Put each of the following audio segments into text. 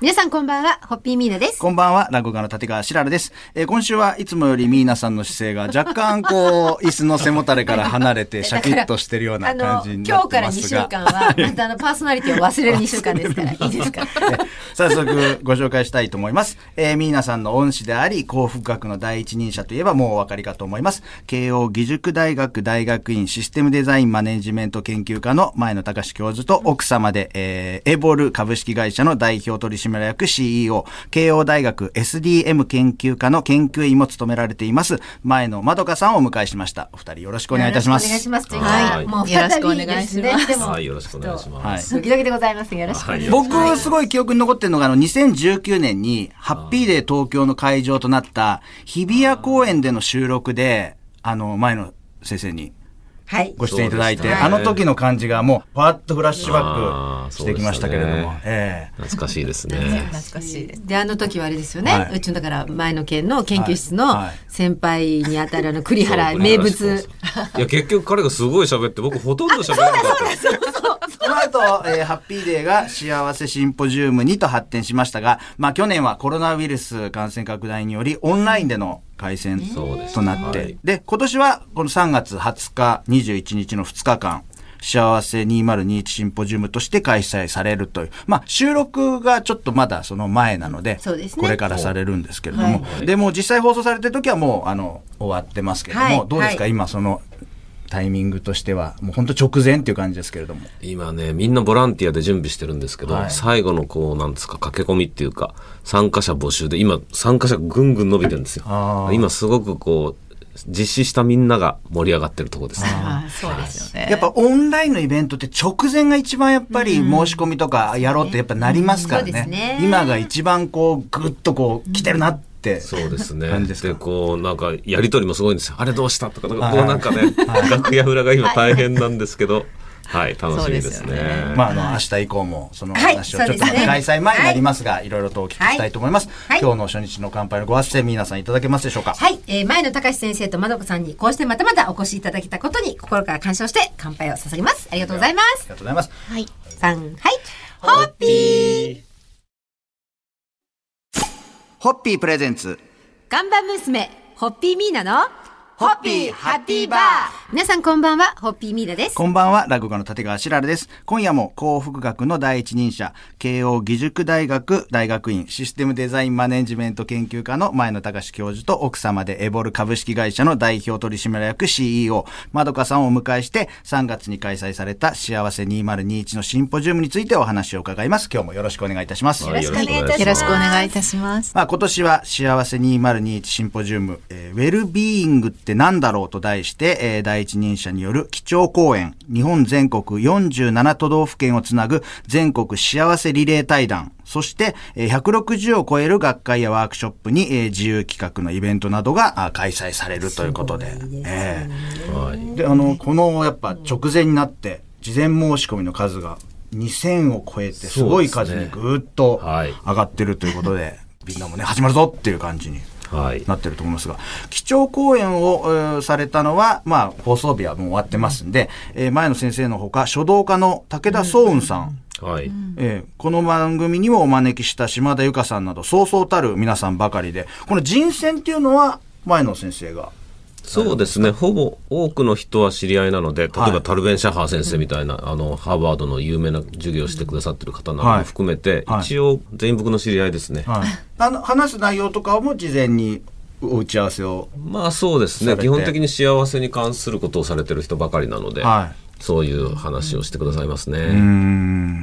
皆さんこんばんは、ホッピーミーナです。こんばんは、落語家の立川しららです。えー今週はいつもよりミーナさんの姿勢が若干こう、椅子の背もたれから離れてシャキッとしてるような感じにな今日から2ってますが。週間は、またあの、パーソナリティを忘れる2週間ですから、いいですか？早速ご紹介したいと思います。えー、ミーナさんの恩師であり、幸福学の第一人者といえばもうお分かりかと思います。慶応義塾大学大学院システムデザインマネジメント研究科の前野隆教授と奥様で、えー、エボル株式会社の代表取締役 CEO、慶応大学 SDM 研究科の研究員も務められています、前野まどかさんをお迎えしました。お二人よろしくお願いいたします。お願いします。はいもうよろし再くお願いびですねします。でもはい、よろしくお願いします。はいドキドキでございますがよろしくお願いします。僕、すごい記憶に残ってるのが、あの、2019年に、ハッピーデー東京の会場となった、日比谷公園での収録で、あの、前の先生にはい。ご出演いただいて、あの時の感じがもう、パーッとフラッシュバックしてきましたけれども、ねええ懐かしいですね。懐かしいです。で、あの時はあれですよね。はいうちのだから前の県の研究室の先輩にあたるあの栗原そう名物。そうそういや、結局彼がすごい喋って、僕ほとんど喋らなかった。その後、えーハッピーデーが幸せシンポジウムにと発展しましたが、まあ去年はコロナウイルス感染拡大によりオンラインでの開催そうですとなって、はい。で、今年はこの3月20日、21日の2日間、幸せ2021シンポジウムとして開催されるという。まあ、収録がちょっとまだその前なので、そうですね。これからされるんですけれども、はい。でも実際放送されてる時はもう、あの、終わってますけれども、はい。どうですか、はい。今そのタイミングとしては、もう本当直前っていう感じですけれども。今ね、みんなボランティアで準備してるんですけど、はい最後のこう、なんですか、駆け込みっていうか、参加者募集で、今、参加者ぐんぐん伸びてるんですよ今すごくこう、実施したみんなが盛り上がってるところですね。あそうですよね。やっぱオンラインのイベントって直前が一番やっぱり申し込みとかやろうってやっぱなりますからそうですねね。今が一番こうぐっとこう来てるなって。そうですね。感じですか？で、こう、なんか、やりとりもすごいんですよ。あれどうしたとか、こうはいなんかね、楽屋裏が今大変なんですけど、はい、楽しみですそうですよね。まあ、あの、明日以降も、そのはい話をちょっとね開催前になりますが、いろいろとお聞きしたいと思います。はい今日の初日の乾杯のご発声、皆さんいただけますでしょうか？はい、えー、前野隆先生とまどこさんにこうしてまたまたお越しいただけたことに心から感謝をして乾杯を捧げます。ありがとうございまあすり。がとうございます。はい。さん、はい。ホッピーホッピープレゼンツ。看板娘、ホッピーミーナの、ホッピーハッピーバー皆さんこんばんは、ホッピーミーナです。こんばんは、落語家の立川しららです。今夜も幸福学の第一人者、慶応義塾大学大学院システムデザインマネジメント研究科の前野隆教授と奥様でエボル株式会社の代表取締役 CEO、まどかさんをお迎えして、3月に開催された幸せ2021のシンポジウムについてお話を伺います。今日もよろしくお願いいたします。はいよろしくお願いいたしますよろしくお願いいたします。まあ、今年は幸せ2021シンポジウム、えーウェルビーイングって何だろうと題して、えー第一人者による基調講演、日本全国47都道府県をつなぐ全国幸せリレー対談、そして、えー160を超える学会やワークショップに、えー自由企画のイベントなどがあ開催されるということで。えはい。ーで、あの、このやっぱ直前になって、事前申し込みの数が2000を超えて、すごい数にぐーっとはい上がってるということで、みんなもね、始まるぞっていう感じにはい。なってると思いますが、基調講演を、えーされたのは、まあ、放送日はもう終わってますんで、えー前の先生のほか、書道家の武田壮雲さん、はい。えーこの番組にもお招きした島田由香さんなど、そうそうたる皆さんばかりで、この人選っていうのは、前の先生が。そうですね。ほぼ多くの人は知り合いなので、例えはいばタルベン・シャハー先生みたいな、あの、ハーバードの有名な授業をしてくださってる方なども含めて、はい一応全員僕の知り合いですね。はい、あの話す内容とかも事前にお打ち合わせを。まあそうですね。基本的に幸せに関することをされてる人ばかりなので、はそういう話をしてくださいますね。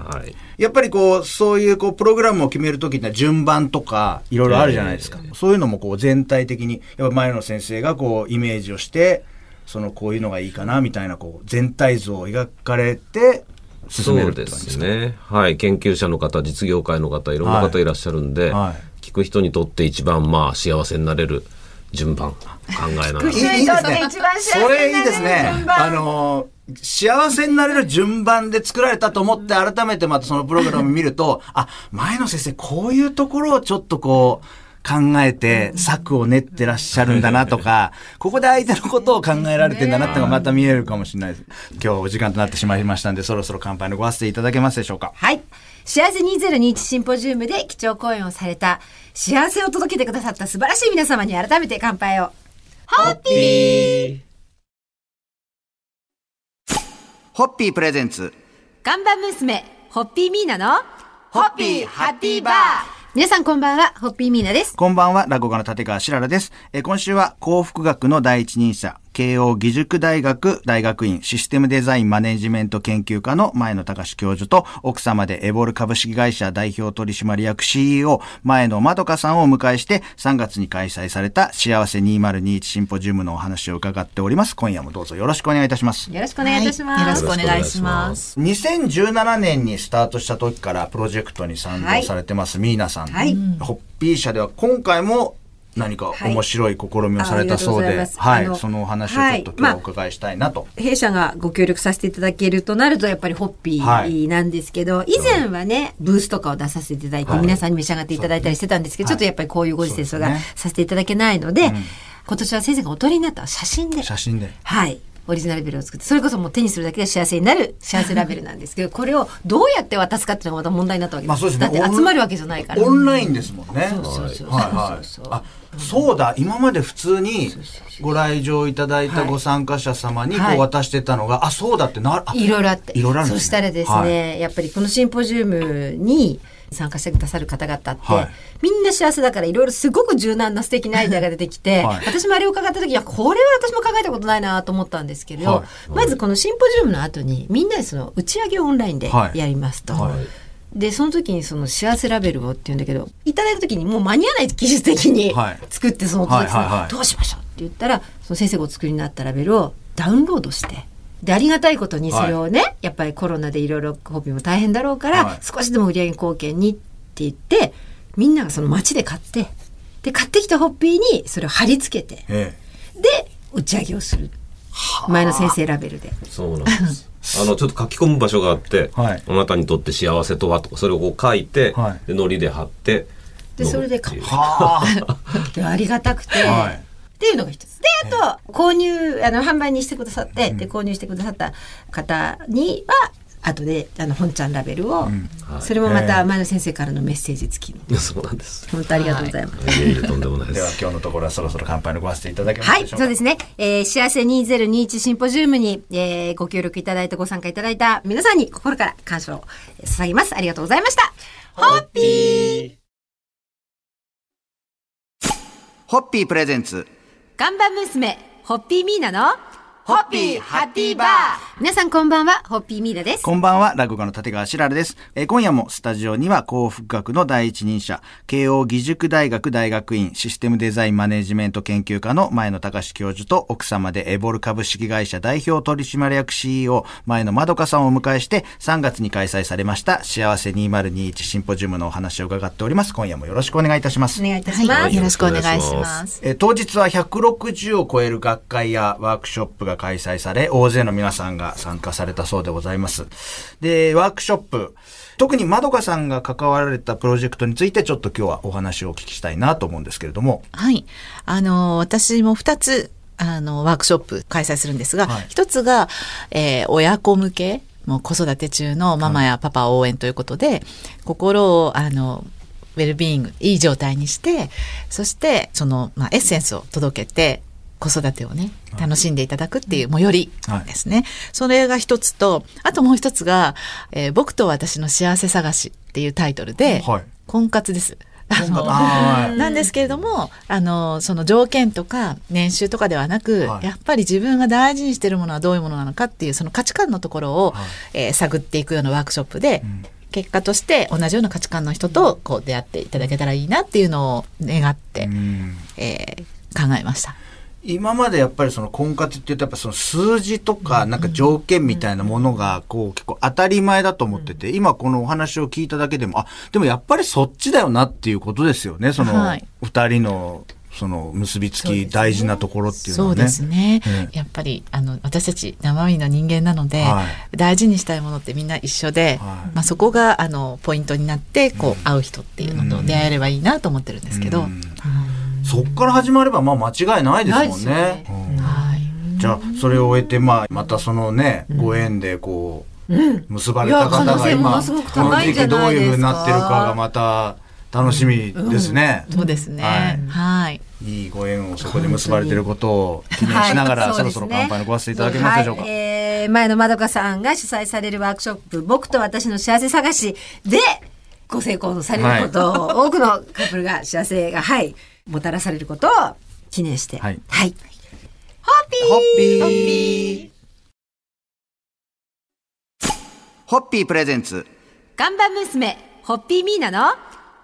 はい。やっぱりこう、そういうこう、プログラムを決めるときには順番とか、いろいろあるじゃないですか。そういうのもこう、全体的に、やっぱ前野先生がこう、イメージをして、その、こういうのがいいかな、みたいな、こう、全体像を描かれて、進めるで感じですね。はい。研究者の方、実業界の方、いろんな方いらっしゃるんで、はい聞く人にとって一番まあ幸せになれる順番、考えながら。いいいいですね。それいいですね。あのー、幸せになれる順番で作られたと思って、改めてまたそのプログラム見ると、あ、前野先生、こういうところをちょっとこう、考えて策を練ってらっしゃるんだなとか、ここで相手のことを考えられてんだなってのがまた見えるかもしれないです。今日お時間となってしまいましたんで、そろそろ乾杯のご発声いただけますでしょうか？はい。幸せ2021シンポジウムで基調講演をされた幸せを届けてくださった素晴らしい皆様に改めて乾杯を。ホッピーホッピープレゼンツ。看板娘、ホッピーミーナの、ホッピーハッピーバー皆さんこんばんは、ホッピーミーナです。こんばんは、落語家の立川しららです。えー今週は幸福学の第一人者、慶応義塾大学大学院システムデザインマネジメント研究科の前野隆教授と奥様でエボル株式会社代表取締役 CEO 前野まどかさんをお迎えして3月に開催された幸せ2021シンポジウムのお話を伺っております。今夜もどうぞよろしくお願いいたします。よろしくお願いいたします。はいよろしくお願いします。2017年にスタートした時からプロジェクトに参同されてます、ミーナさん。はいホッピー社では今回も何か面白い試みをされたそうで、はいはい、そのお話をちょっとはい今日はお伺いしたいなと。弊社がご協力させていただけるとなるとやっぱりホッピーなんですけど、以前はねブースとかを出させていただいて、はい皆さんに召し上がっていただいたりしてたんですけど、はいちょっとやっぱりこういうご時世がさせていただけないので、今年は先生がお取りになった写真で写真で。はい。オリジナルラベルを作って、それこそもう手にするだけで幸せになる幸せラベルなんですけど、これをどうやって渡すかっていうのがまた問題になったわけです。まあそうですね。だって集まるわけじゃないから。オンラインですもんね。そうそうそうはいはい。あ、そうだ。今まで普通にご来場いただいたご参加者様にこはい。う渡してたのが、あ、そうだってな、あいろいろあって。いろいろあるんですね。そしたらですね、はやっぱりこのシンポジウムに参加してくださる方々って、はい。みんな幸せだからいろいろすごく柔軟な素敵なアイデアが出てきて、はい。私もあれを伺った時はこれは私も考えたことないなと思ったんですけど、はい。まずこのシンポジウムの後にみんなでその打ち上げをオンラインではい。やりますと。はいでその時にその幸せラベルをって言うんだけどいただいた時にもう間に合わない技術的にはい。作ってその届きさはいはいはい。どうしましょうって言ったらその先生がお作りになったラベルをダウンロードしてでありがたいことにそれをね、やっぱりコロナでいろいろホビーも大変だろうから、はい。少しでも売り上げ貢献にって言ってみんながその街で買ってで買ってきたホッピーにそれを貼り付けてえで打ち上げをする。前の先生ラベルで。そうなんです。あの、ちょっと書き込む場所があって、はい。あなたにとって幸せとはとか、それをこう書いて、はい。で、糊で貼って、でそれで飲むっあ。でありがたくて、はい。っていうのが一つ。で、あと、購入、あの、販売にしてくださって、で、購入してくださった方には、後で、あの、本ちゃんラベルを、それもまた前野先生からのメッセージ付きの。そうなんです。本当ありがとうございます。いえいえ、とんでもないでではす。今日のところはそろそろ乾杯のご発声いただけますはい、でしょうか。そうですね。えー幸せ2021シンポジウムに、えーご協力いただいてご参加いただいた皆さんに心から感謝を捧げます。ありがとうございました。ホッピーホッピープレゼンツ。看板娘、ホッピーミーナの、ホッピーハッピーバー皆さんこんばんは、ホッピーミーナです。こんばんは、落語家の立川しららです。えー今夜もスタジオには幸福学の第一人者、慶応義塾大学大学院システムデザインマネジメント研究科の前野隆教授と奥様でエボル株式会社代表取締役 CEO 前野まどかさんをお迎えして3月に開催されました幸せ2021シンポジウムのお話を伺っております。今夜もよろしくお願いいたしますお。願いいたします。はい、よろしくお願いします。えー当日は160を超える学会やワークショップが開催され、大勢の皆さんが参加されたそうでございます。で、ワークショップ、特にまどかさんが関わられたプロジェクトについてちょっと今日はお話をお聞きしたいなと思うんですけれども。はい。あの、私も二つ、あの、ワークショップ開催するんですが、はい一つが、えー親子向け、もう子育て中のママやパパ応援ということで、心を、あの、ウェルビーイング、いい状態にして、そして、その、まあ、エッセンスを届けて、子育てをね、楽しんでいただくっていう、最寄りですね。それが一つと、あともう一つが、えー僕と私の幸せ探しっていうタイトルで、はい。婚活です。あのはい。なんですけれども、あの、その条件とか年収とかではなく、はい。やっぱり自分が大事にしているものはどういうものなのかっていう、その価値観のところを、はい。えー探っていくようなワークショップで、結果として同じような価値観の人とこう出会っていただけたらいいなっていうのを願って、うん。えー考えました。今までやっぱりその婚活って言うとやっぱその数字とかなんか条件みたいなものがこう結構当たり前だと思ってて、今このお話を聞いただけでも、あ、でもやっぱりそっちだよなっていうことですよね。そのはい。二人のその結びつき大事なところっていうのはね。そうですね。えやっぱり、あの、私たち生身の人間なので、は大事にしたいものってみんな一緒で、はい。まあそこが、あの、ポイントになって、こう、会う人っていうのと出会えればいいなと思ってるんですけど、うんそっから始まればまあ間違いないですもんね。じゃあそれを終えてまあまたそのね、ご縁でこう、結ばれた方が今のすごくこの時期どうないうふうになってるかがまた楽しみですね。そうですね。はい。はい。いいご縁をそこで結ばれてることを記念しながら、はい。そろそろ乾杯のごわせていただけますでしょうか？はい。えー前のまどかさんが主催されるワークショップ、僕と私の幸せ探しで、ご成功されることを、多くのカップルが幸せが、はい、もたらされることを記念して、はい。はい。ホッピー。ホッピー。ホッピー。プレゼンツ。看板娘、ホッピーミーナの、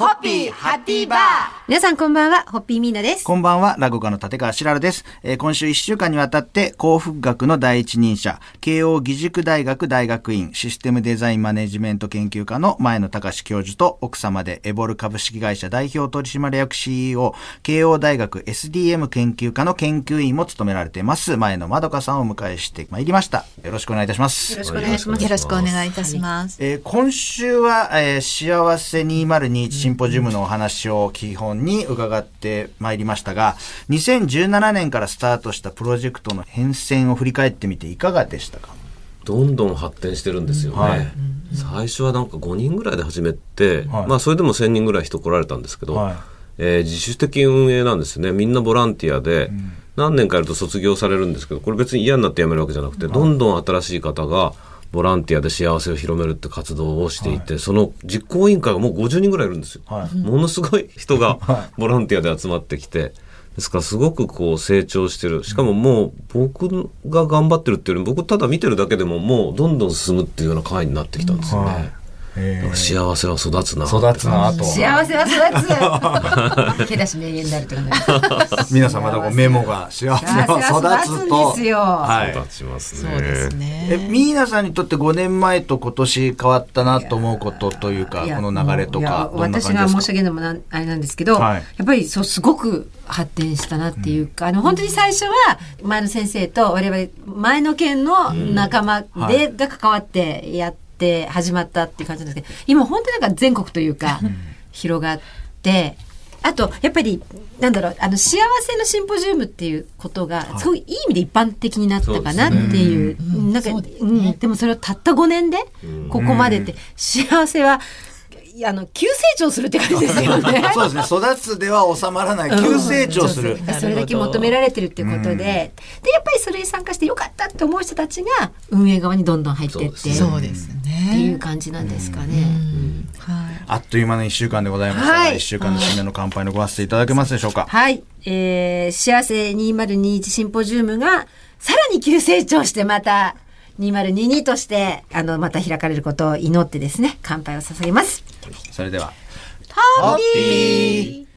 ホッピーハッピーバー皆さんこんばんは、ホッピーミーナです。こんばんは、落語家の立川しららです。えー今週1週間にわたって、幸福学の第一人者、慶応義塾大学大学院システムデザインマネジメント研究科の前野隆教授と、奥様でエボル株式会社代表取締役 CEO、慶応大学 SDM 研究科の研究員も務められています、前野まどかさんをお迎えしてまいりました。よろしくお願いいたします。よろしくお願いします。よろしくお願いいたします。えー今週は、えー幸せ2021シンポジウムのお話を基本に伺ってまいりましたが、2017年からスタートしたプロジェクトの変遷を振り返ってみていかがでしたか？どんどん発展してるんですよね。はい。最初はなんか5人ぐらいで始めて、はい。まあそれでも1000人ぐらい人来られたんですけど、はい。えー自主的運営なんですね。みんなボランティアで、何年かやると卒業されるんですけど、これ別に嫌になって辞めるわけじゃなくて、どんどん新しい方がボランティアで幸せを広めるって活動をしていて、その実行委員会がもう50人ぐらいいるんですよ。はいものすごい人が はボランティアで集まってきて、ですからすごくこう成長してる。しかももう僕が頑張ってるっていうより僕ただ見てるだけでももうどんどん進むっていうような会になってきたんですよね。はいえだから幸せは育つな。育つな と。幸せは育つ。手出し名言になるとかね。皆さんまたこうメモが幸せは育つと。育つんですよはい。育ちますね。そうですえ、ね。ミーナさんにとって5年前と今年変わったなと思うことというか、この流れとか、どんな私感じですか？が申し上げるのもなんあれなんですけど、はいやっぱりそうすごく発展したなっていうか、あの本当に最初は前野先生と我々前の県の仲間で、はいが関わってやって始まったっていう感じなんですけど今本当になんか全国というか、広がって。あと、やっぱり、なんだろう、あの、幸せのシンポジウムっていうことが、すごいいい意味で一般的になったかなっていう、うん。なんか、そうですね。うん、でもそれをたった5年で、ここまでって、幸せは、いやあの、急成長するって感じですよね。そうですね。育つでは収まらない。急成長する。それだけ求められてるっていうことで、で、やっぱりそれに参加してよかったって思う人たちが運営側にどんどん入ってって、そうですね。そうですってね。いう感じなんですかね。あっという間の1週間でございましたが、はい1週間の締めの乾杯のごわせていただけますでしょうか？はい。えー、幸せ2021シンポジウムが、さらに急成長してまた、2022として、あの、また開かれることを祈ってですね、乾杯を捧げます。それでは。ハッピー